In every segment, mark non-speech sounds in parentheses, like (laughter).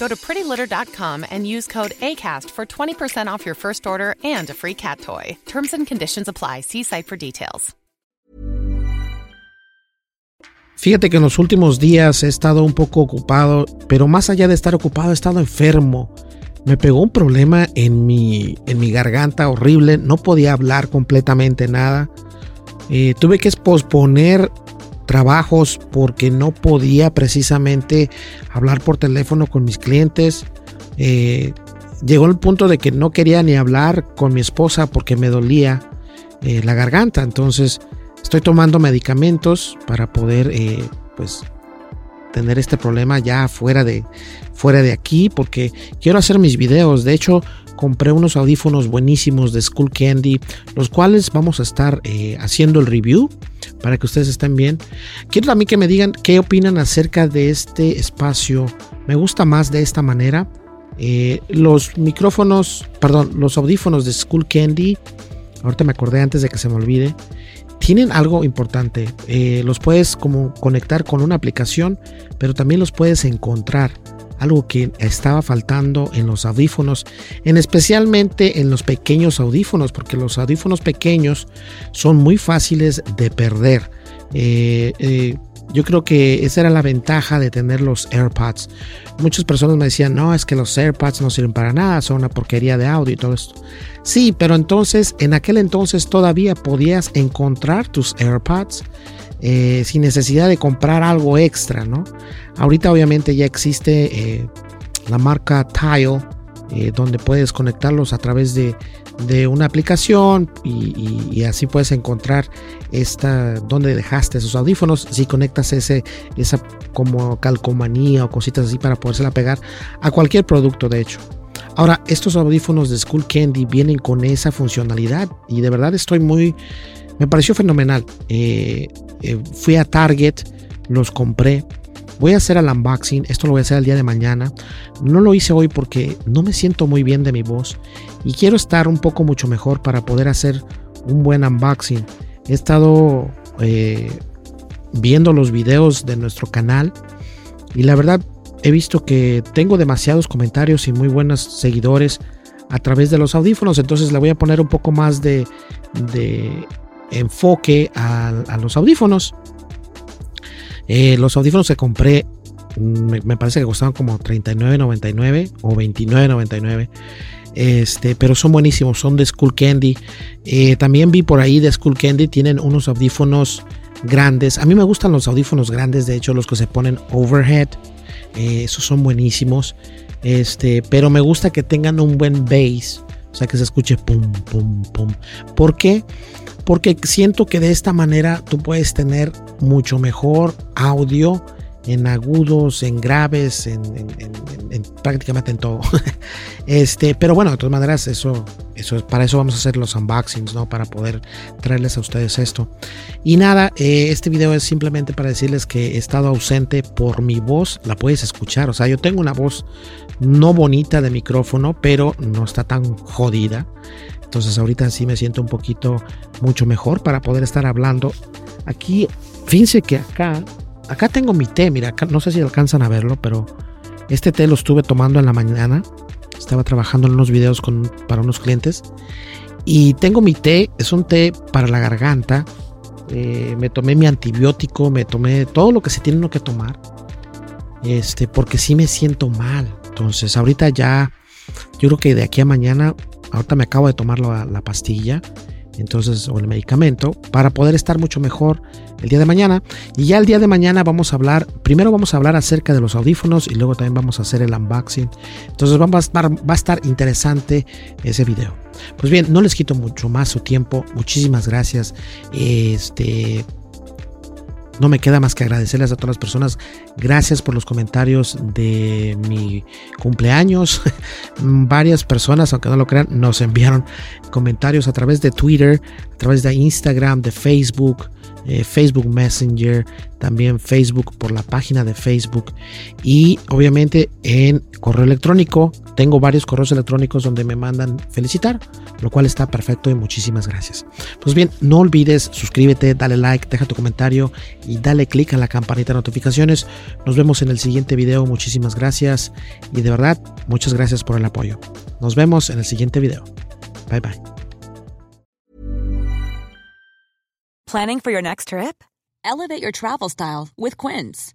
Go to prettylitter.com and use code ACAST for 20% off your first order and a free cat toy. Terms and conditions apply. See site for details. Fíjate que en los últimos días he estado un poco ocupado, pero más allá de estar ocupado he estado enfermo. Me pegó un problema en mi, en mi garganta horrible, no podía hablar completamente nada. Eh, tuve que posponer trabajos porque no podía precisamente hablar por teléfono con mis clientes. Eh, llegó el punto de que no quería ni hablar con mi esposa porque me dolía eh, la garganta. Entonces Estoy tomando medicamentos para poder, eh, pues, tener este problema ya fuera de, fuera de aquí, porque quiero hacer mis videos. De hecho, compré unos audífonos buenísimos de School Candy, los cuales vamos a estar eh, haciendo el review para que ustedes estén bien. Quiero también que me digan qué opinan acerca de este espacio. Me gusta más de esta manera. Eh, los micrófonos, perdón, los audífonos de School Candy. Ahorita me acordé antes de que se me olvide tienen algo importante. Eh, los puedes como conectar con una aplicación, pero también los puedes encontrar. Algo que estaba faltando en los audífonos, en especialmente en los pequeños audífonos, porque los audífonos pequeños son muy fáciles de perder. Eh, eh, yo creo que esa era la ventaja de tener los AirPods. Muchas personas me decían, no, es que los AirPods no sirven para nada, son una porquería de audio y todo esto. Sí, pero entonces, en aquel entonces todavía podías encontrar tus AirPods eh, sin necesidad de comprar algo extra, ¿no? Ahorita obviamente ya existe eh, la marca Tile, eh, donde puedes conectarlos a través de de una aplicación y, así puedes encontrar esta donde dejaste esos audífonos. Si conectas ese esa como calcomanía o cositas así para podérsela pegar a cualquier producto de hecho. Ahora estos audífonos de School Candy vienen con esa funcionalidad y de verdad estoy muy me pareció fenomenal. Eh, eh, fui a Target los compré Voy a hacer el unboxing, esto lo voy a hacer el día de mañana. No lo hice hoy porque no me siento muy bien de mi voz y quiero estar un poco mucho mejor para poder hacer un buen unboxing. He estado eh, viendo los videos de nuestro canal y la verdad he visto que tengo demasiados comentarios y muy buenos seguidores a través de los audífonos, entonces le voy a poner un poco más de, enfoque a los audífonos. Eh, los audífonos que compré me, parece que costaban como $39.99 o $29.99. Este, pero son buenísimos, son de School Candy. Eh, también vi por ahí de School Candy, tienen unos audífonos grandes. A mí me gustan los audífonos grandes, de hecho, los que se ponen overhead. Eh, esos son buenísimos. Este, pero me gusta que tengan un buen bass. O sea, que se escuche pum, pum, pum. ¿Por qué? Porque siento que de esta manera tú puedes tener mucho mejor audio en agudos, en graves, en, prácticamente en todo. (laughs) este, pero bueno, de todas maneras, eso, eso, para eso vamos a hacer los unboxings, ¿no? Para poder traerles a ustedes esto. Y nada, eh, este video es simplemente para decirles que he estado ausente por mi voz, la puedes escuchar. O sea, yo tengo una voz no bonita de micrófono, pero no está tan jodida. Entonces ahorita sí me siento un poquito mucho mejor para poder estar hablando. Aquí, fíjense que acá, acá tengo mi té, mira, no sé si alcanzan a verlo, pero este té lo estuve tomando en la mañana. estaba trabajando en unos videos para unos clientes. Y tengo mi té, es un té para la garganta. Eh, me tomé mi antibiótico, me tomé todo lo que se tiene que tomar. Este, porque sí me siento mal. Entonces, ahorita ya, yo creo que de aquí a mañana, ahorita me acabo de tomar la, la pastilla entonces, o el medicamento, para poder estar mucho mejor el día de mañana. Y ya el día de mañana vamos a hablar, primero vamos a hablar acerca de los audífonos y luego también vamos a hacer el unboxing. Entonces va a estar, interesante ese video. Pues bien, no les quito mucho más su tiempo. Muchísimas gracias. Este no me queda más que agradecerles a todas las personas. Gracias por los comentarios de mi cumpleaños. (laughs) Varias personas, aunque no lo crean, nos enviaron comentarios a través de Twitter, a través de Instagram, de Facebook. Eh, Facebook Messenger, también Facebook por la página de Facebook y obviamente en correo electrónico. Tengo varios correos electrónicos donde me mandan felicitar, lo cual está perfecto y muchísimas gracias. Pues bien, no olvides suscríbete, dale like, deja tu comentario y dale click a la campanita de notificaciones. Nos vemos en el siguiente video. Muchísimas gracias y de verdad, muchas gracias por el apoyo. Nos vemos en el siguiente video. Bye bye. Planning for your next trip? Elevate your travel style with Quince.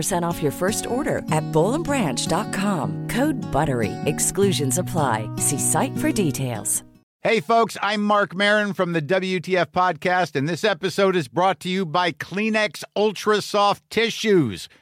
15% off your first order at bowlandbranch.com. Code BUTTERY. Exclusions apply. See site for details. Hey, folks, I'm Mark Marin from the WTF Podcast, and this episode is brought to you by Kleenex Ultra Soft Tissues,